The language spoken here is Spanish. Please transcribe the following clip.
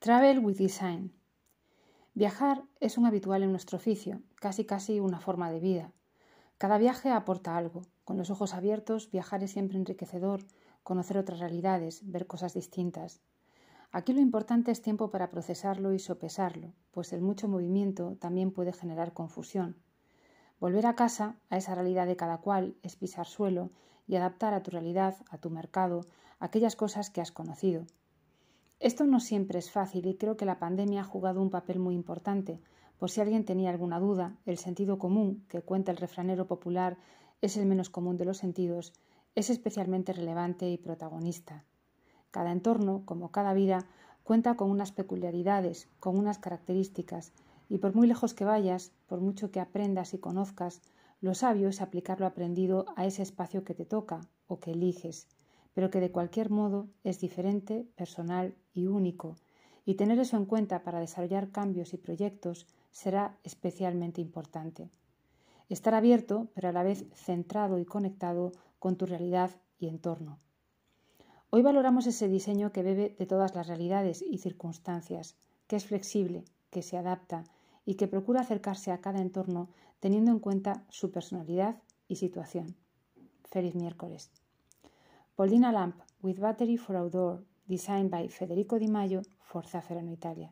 Travel with Design. Viajar es un habitual en nuestro oficio, casi casi una forma de vida. Cada viaje aporta algo. Con los ojos abiertos, viajar es siempre enriquecedor, conocer otras realidades, ver cosas distintas. Aquí lo importante es tiempo para procesarlo y sopesarlo, pues el mucho movimiento también puede generar confusión. Volver a casa, a esa realidad de cada cual, es pisar suelo y adaptar a tu realidad, a tu mercado, aquellas cosas que has conocido. Esto no siempre es fácil y creo que la pandemia ha jugado un papel muy importante. Por si alguien tenía alguna duda, el sentido común, que cuenta el refranero popular, es el menos común de los sentidos, es especialmente relevante y protagonista. Cada entorno, como cada vida, cuenta con unas peculiaridades, con unas características, y por muy lejos que vayas, por mucho que aprendas y conozcas, lo sabio es aplicar lo aprendido a ese espacio que te toca o que eliges pero que de cualquier modo es diferente, personal y único, y tener eso en cuenta para desarrollar cambios y proyectos será especialmente importante. Estar abierto, pero a la vez centrado y conectado con tu realidad y entorno. Hoy valoramos ese diseño que bebe de todas las realidades y circunstancias, que es flexible, que se adapta y que procura acercarse a cada entorno teniendo en cuenta su personalidad y situación. Feliz miércoles. Poldina lamp with battery for outdoor, designed by Federico Di Maio for Zafferano Italia.